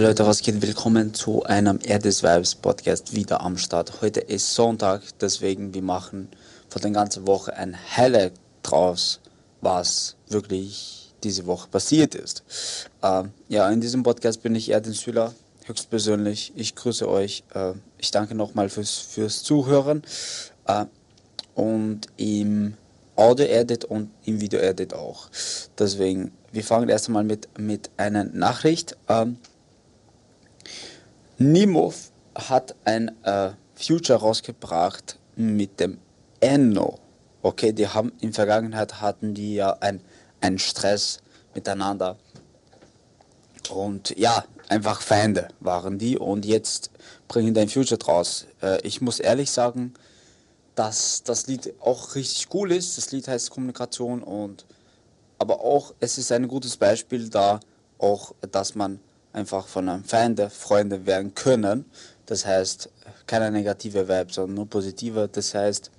Leute, was geht? Willkommen zu einem Erdis Vibes Podcast wieder am Start. Heute ist Sonntag, deswegen wir machen für die ganze Woche ein Helle draus, was wirklich diese Woche passiert ist. Äh, ja, in diesem Podcast bin ich Erdin Süler, höchstpersönlich. Ich grüße euch. Äh, ich danke nochmal fürs, fürs Zuhören. Äh, und im Audio-Edit und im Video-Edit auch. Deswegen, wir fangen erst einmal mit, mit einer Nachricht an. Nimov hat ein äh, Future rausgebracht mit dem Enno. Okay, die haben in Vergangenheit hatten die ja ein, einen Stress miteinander. Und ja, einfach Feinde waren die und jetzt bringen die ein Future draus. Äh, ich muss ehrlich sagen, dass das Lied auch richtig cool ist. Das Lied heißt Kommunikation und aber auch es ist ein gutes Beispiel da auch, dass man einfach von einem Feinde Freunde werden können. Das heißt, keine negative Vibe, sondern nur positive. Das heißt,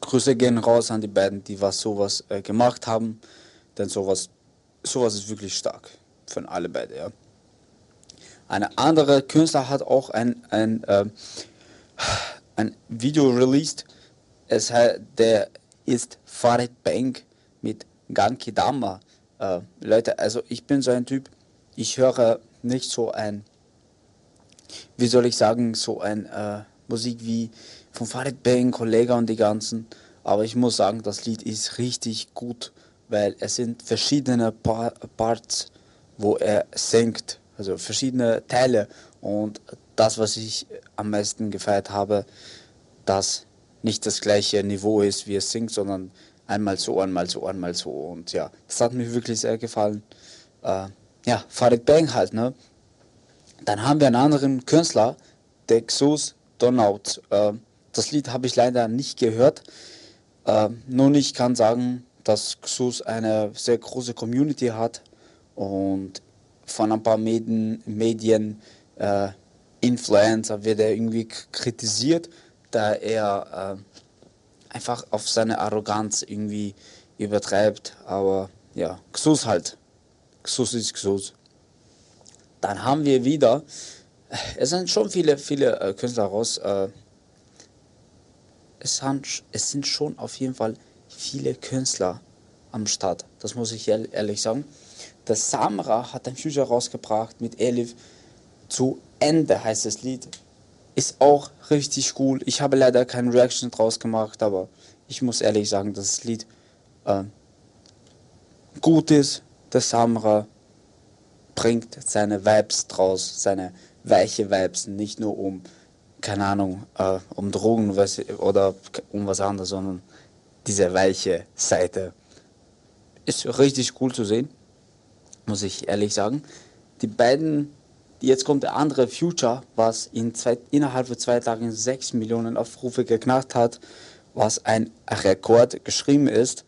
Grüße gehen raus an die beiden, die was sowas äh, gemacht haben. Denn sowas, sowas ist wirklich stark. Von alle beide, ja. Eine andere Künstler hat auch ein, ein, äh, ein Video released. Es der ist Farid Bank mit Ganki Dama. Äh, Leute, also ich bin so ein Typ, ich höre nicht so ein, wie soll ich sagen, so ein äh, Musik wie von Farid Bang, Kollega und die ganzen. Aber ich muss sagen, das Lied ist richtig gut, weil es sind verschiedene pa Parts, wo er singt, also verschiedene Teile. Und das, was ich am meisten gefeiert habe, dass nicht das gleiche Niveau ist, wie es singt, sondern einmal so, einmal so, einmal so. Und ja, das hat mir wirklich sehr gefallen. Äh, ja, Farid Bang halt, ne? Dann haben wir einen anderen Künstler, der Xus Donald. Äh, das Lied habe ich leider nicht gehört. Äh, nun, ich kann sagen, dass Xus eine sehr große Community hat und von ein paar Medien, Medien äh, Influencer wird er irgendwie kritisiert, da er äh, einfach auf seine Arroganz irgendwie übertreibt. Aber ja, Xus halt. Xus ist Xus. Dann haben wir wieder, es sind schon viele, viele äh, Künstler raus. Äh, es, sind, es sind schon auf jeden Fall viele Künstler am Start. Das muss ich ehrlich sagen. Der Samra hat ein Future rausgebracht mit Elif. Zu Ende heißt das Lied. Ist auch richtig cool. Ich habe leider keine Reaction draus gemacht, aber ich muss ehrlich sagen, dass das Lied äh, gut ist, der Samra bringt seine Vibes draus, seine weiche Vibes, nicht nur um, keine Ahnung, äh, um Drogen oder um was anderes, sondern diese weiche Seite. Ist richtig cool zu sehen, muss ich ehrlich sagen. Die beiden, jetzt kommt der andere Future, was in zwei, innerhalb von zwei Tagen 6 Millionen Aufrufe geknackt hat, was ein Rekord geschrieben ist.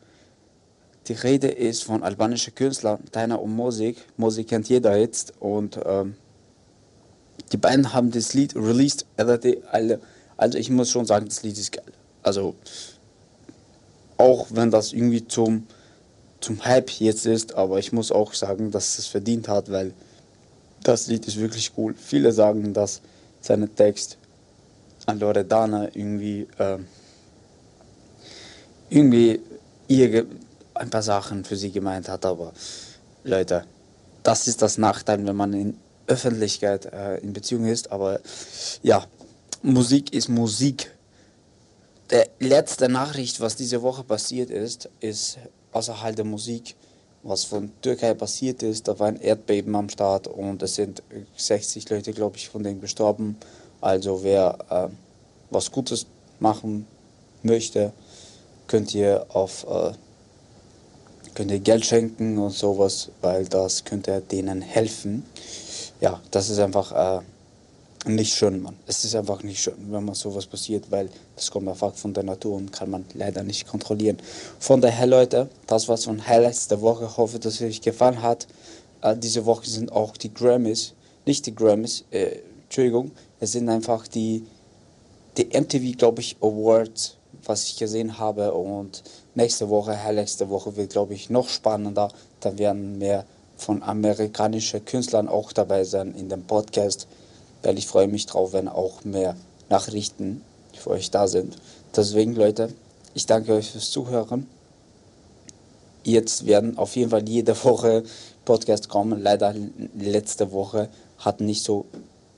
Die Rede ist von albanischen Künstlern, Taina und Musik. Musik kennt jeder jetzt. Und ähm, die beiden haben das Lied released. Also ich muss schon sagen, das Lied ist geil. Also auch wenn das irgendwie zum, zum Hype jetzt ist, aber ich muss auch sagen, dass es verdient hat, weil das Lied ist wirklich cool. Viele sagen, dass sein Text an Loredana irgendwie, äh, irgendwie ihr ein paar Sachen für sie gemeint hat, aber Leute, das ist das Nachteil, wenn man in Öffentlichkeit äh, in Beziehung ist, aber ja, Musik ist Musik. Der letzte Nachricht, was diese Woche passiert ist, ist außerhalb der Musik, was von Türkei passiert ist. Da war ein Erdbeben am Start und es sind 60 Leute, glaube ich, von denen gestorben. Also wer äh, was Gutes machen möchte, könnt ihr auf äh, könnt ihr Geld schenken und sowas, weil das könnte denen helfen. Ja, das ist einfach äh, nicht schön, Mann. Es ist einfach nicht schön, wenn man sowas passiert, weil das kommt einfach von der Natur und kann man leider nicht kontrollieren. Von daher, Leute, das war's von Highlights der Woche. Ich hoffe, dass es euch gefallen hat. Äh, diese Woche sind auch die Grammys, nicht die Grammys, äh, Entschuldigung, es sind einfach die, die MTV, glaube ich, Awards was ich gesehen habe. Und nächste Woche, nächste Woche wird, glaube ich, noch spannender. Da werden mehr von amerikanischen Künstlern auch dabei sein in dem Podcast, weil ich freue mich drauf, wenn auch mehr Nachrichten für euch da sind. Deswegen, Leute, ich danke euch fürs Zuhören. Jetzt werden auf jeden Fall jede Woche Podcast kommen. Leider letzte Woche hat nicht so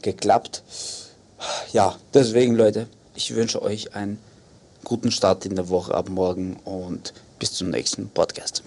geklappt. Ja, deswegen, Leute, ich wünsche euch einen guten Start in der Woche ab morgen und bis zum nächsten Podcast.